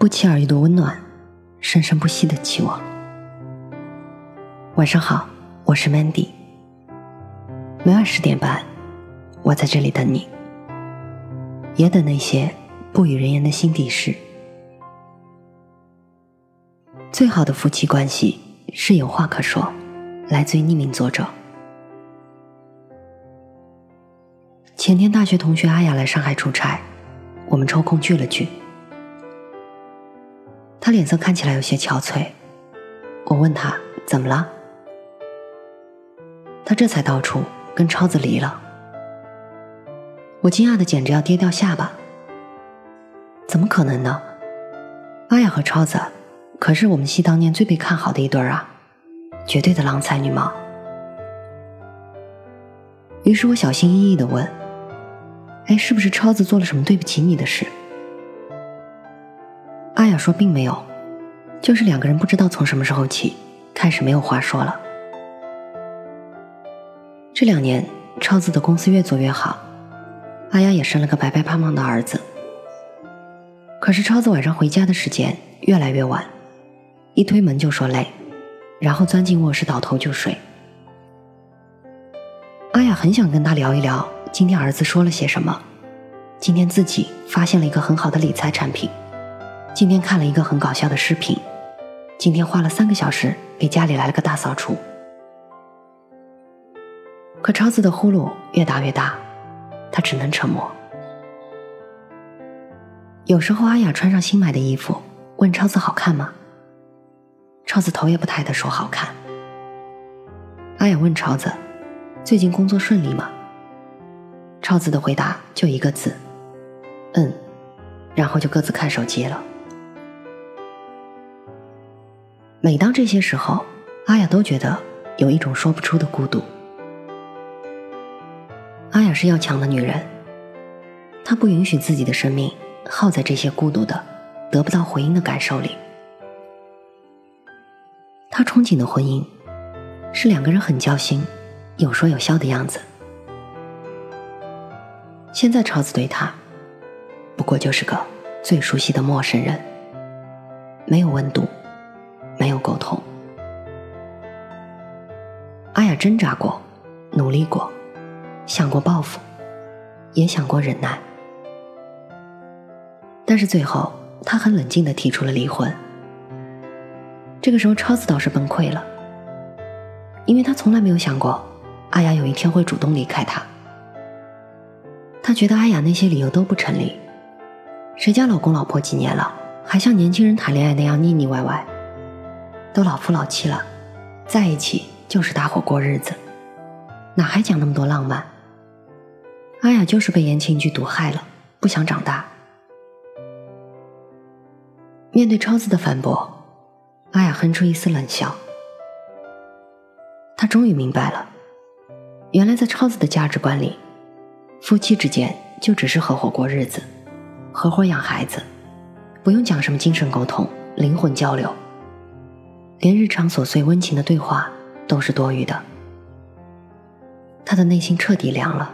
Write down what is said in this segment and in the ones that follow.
不期而遇的温暖，生生不息的期望。晚上好，我是 Mandy。每晚十点半，我在这里等你，也等那些不与人言的心底事。最好的夫妻关系是有话可说。来自于匿名作者。前天大学同学阿雅来上海出差，我们抽空聚了聚。他脸色看起来有些憔悴，我问他怎么了，他这才道出跟超子离了。我惊讶的简直要跌掉下巴，怎么可能呢？阿雅和超子可是我们系当年最被看好的一对儿啊！绝对的郎才女貌。于是我小心翼翼的问：“哎，是不是超子做了什么对不起你的事？”说：“并没有，就是两个人不知道从什么时候起开始没有话说了。这两年，超子的公司越做越好，阿雅也生了个白白胖胖的儿子。可是超子晚上回家的时间越来越晚，一推门就说累。”然后钻进卧室，倒头就睡。阿雅很想跟他聊一聊今天儿子说了些什么，今天自己发现了一个很好的理财产品，今天看了一个很搞笑的视频，今天花了三个小时给家里来了个大扫除。可超子的呼噜越打越大，他只能沉默。有时候阿雅穿上新买的衣服，问超子好看吗？超子头也不抬的说：“好看。”阿雅问超子：“最近工作顺利吗？”超子的回答就一个字：“嗯。”然后就各自看手机了。每当这些时候，阿雅都觉得有一种说不出的孤独。阿雅是要强的女人，她不允许自己的生命耗在这些孤独的、得不到回应的感受里。她憧憬的婚姻，是两个人很交心、有说有笑的样子。现在超子对她，不过就是个最熟悉的陌生人，没有温度，没有沟通。阿雅挣扎过，努力过，想过报复，也想过忍耐，但是最后，她很冷静的提出了离婚。这个时候，超子倒是崩溃了，因为他从来没有想过阿雅有一天会主动离开他。他觉得阿雅那些理由都不成立，谁家老公老婆几年了，还像年轻人谈恋爱那样腻腻歪歪？都老夫老妻了，在一起就是搭伙过日子，哪还讲那么多浪漫？阿雅就是被言情剧毒害了，不想长大。面对超子的反驳。阿雅哼出一丝冷笑，她终于明白了，原来在超子的价值观里，夫妻之间就只是合伙过日子，合伙养孩子，不用讲什么精神沟通、灵魂交流，连日常琐碎温情的对话都是多余的。他的内心彻底凉了。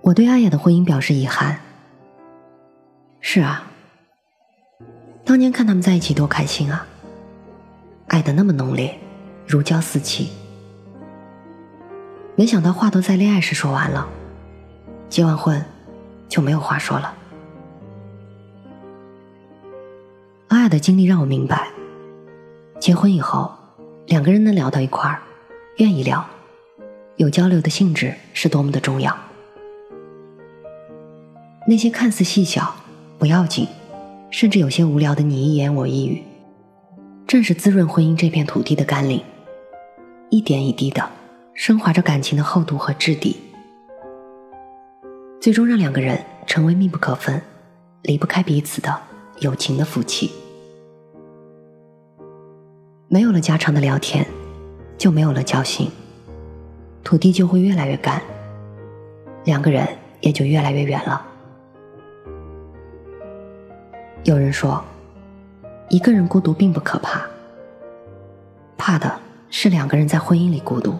我对阿雅的婚姻表示遗憾。是啊。当年看他们在一起多开心啊，爱的那么浓烈，如胶似漆。没想到话都在恋爱时说完了，结完婚就没有话说了。阿雅的经历让我明白，结婚以后两个人能聊到一块儿，愿意聊，有交流的性质是多么的重要。那些看似细小不要紧。甚至有些无聊的你一言我一语，正是滋润婚姻这片土地的甘霖，一点一滴的升华着感情的厚度和质地，最终让两个人成为密不可分、离不开彼此的有情的夫妻。没有了家常的聊天，就没有了交心，土地就会越来越干，两个人也就越来越远了。有人说，一个人孤独并不可怕，怕的是两个人在婚姻里孤独。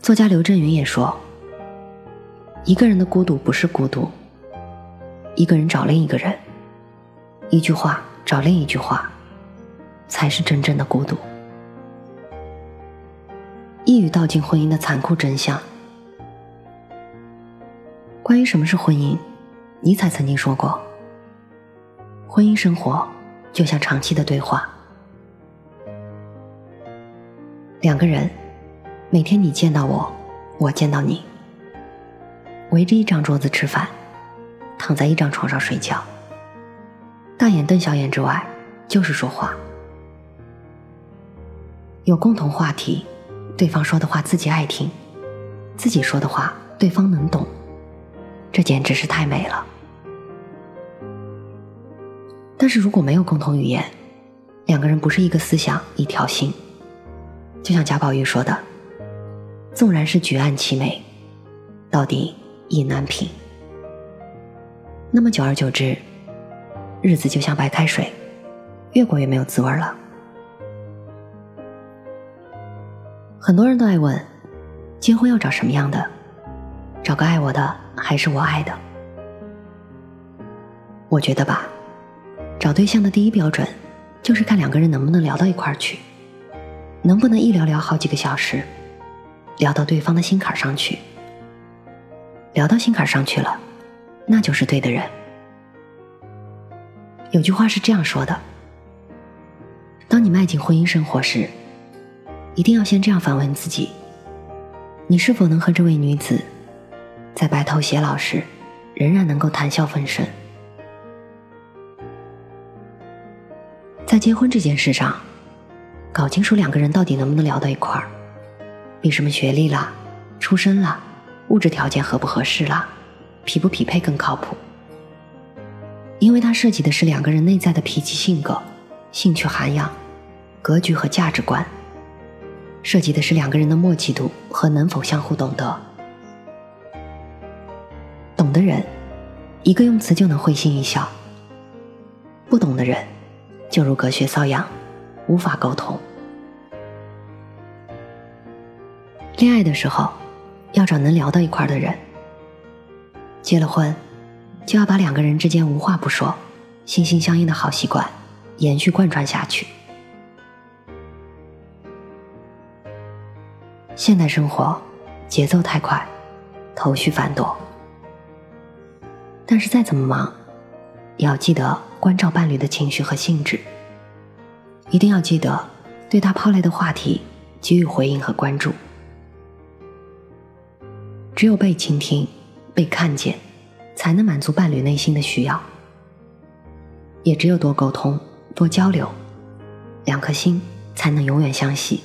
作家刘震云也说，一个人的孤独不是孤独，一个人找另一个人，一句话找另一句话，才是真正的孤独。一语道尽婚姻的残酷真相。关于什么是婚姻，尼采曾经说过：“婚姻生活就像长期的对话，两个人每天你见到我，我见到你，围着一张桌子吃饭，躺在一张床上睡觉，大眼瞪小眼之外，就是说话，有共同话题，对方说的话自己爱听，自己说的话对方能懂。”这简直是太美了。但是如果没有共同语言，两个人不是一个思想一条心，就像贾宝玉说的：“纵然是举案齐眉，到底意难平。”那么久而久之，日子就像白开水，越过越没有滋味了。很多人都爱问：结婚要找什么样的？找个爱我的。还是我爱的。我觉得吧，找对象的第一标准，就是看两个人能不能聊到一块儿去，能不能一聊聊好几个小时，聊到对方的心坎上去。聊到心坎上去了，那就是对的人。有句话是这样说的：当你迈进婚姻生活时，一定要先这样反问自己：你是否能和这位女子？在白头偕老时，仍然能够谈笑风生。在结婚这件事上，搞清楚两个人到底能不能聊到一块儿，比什么学历啦、出身啦、物质条件合不合适啦、匹不匹配更靠谱。因为它涉及的是两个人内在的脾气、性格、兴趣涵养、格局和价值观，涉及的是两个人的默契度和能否相互懂得。懂的人，一个用词就能会心一笑；不懂的人，就如隔靴搔痒，无法沟通。恋爱的时候，要找能聊到一块的人；结了婚，就要把两个人之间无话不说、心心相印的好习惯延续贯穿下去。现代生活节奏太快，头绪繁多。但是再怎么忙，也要记得关照伴侣的情绪和性质。一定要记得对他抛来的话题给予回应和关注。只有被倾听、被看见，才能满足伴侣内心的需要。也只有多沟通、多交流，两颗心才能永远相系，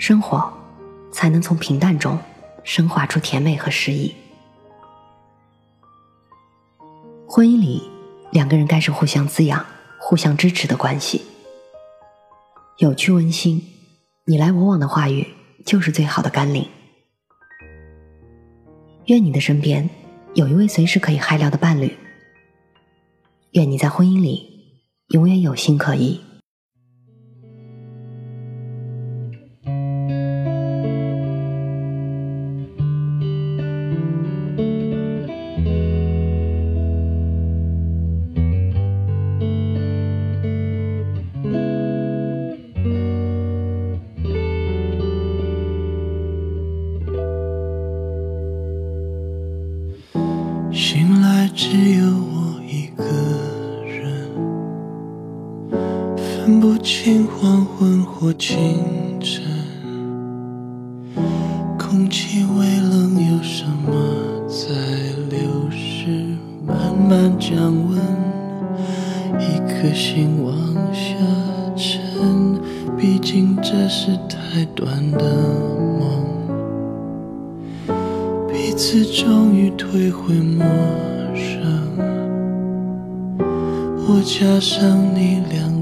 生活才能从平淡中升华出甜美和诗意。婚姻里，两个人该是互相滋养、互相支持的关系，有趣温馨，你来我往的话语就是最好的甘霖。愿你的身边有一位随时可以嗨聊的伴侣，愿你在婚姻里永远有心可依。清晨，空气微冷，有什么在流失？慢慢降温，一颗心往下沉。毕竟这是太短的梦，彼此终于退回陌生。我加上你两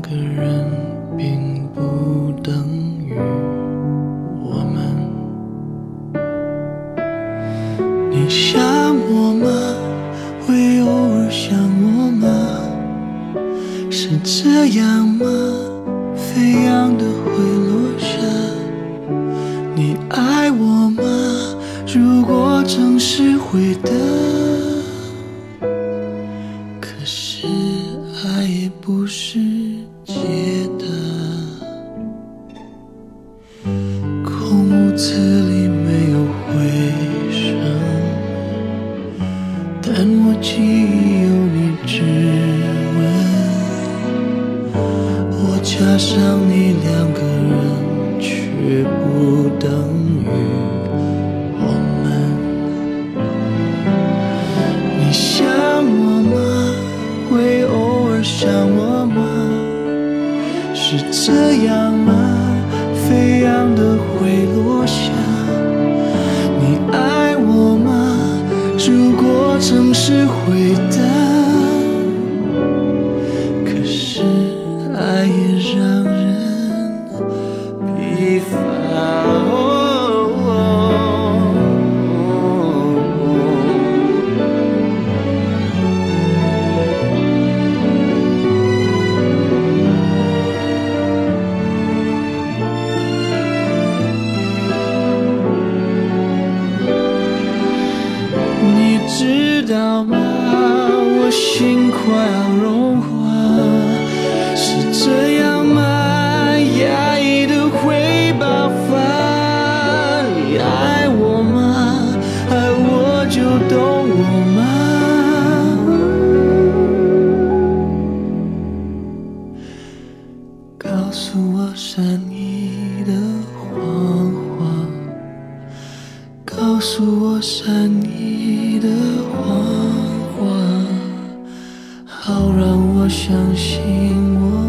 这样吗？飞扬的会落下。你爱我吗？如果城市会等。上你两个我相信我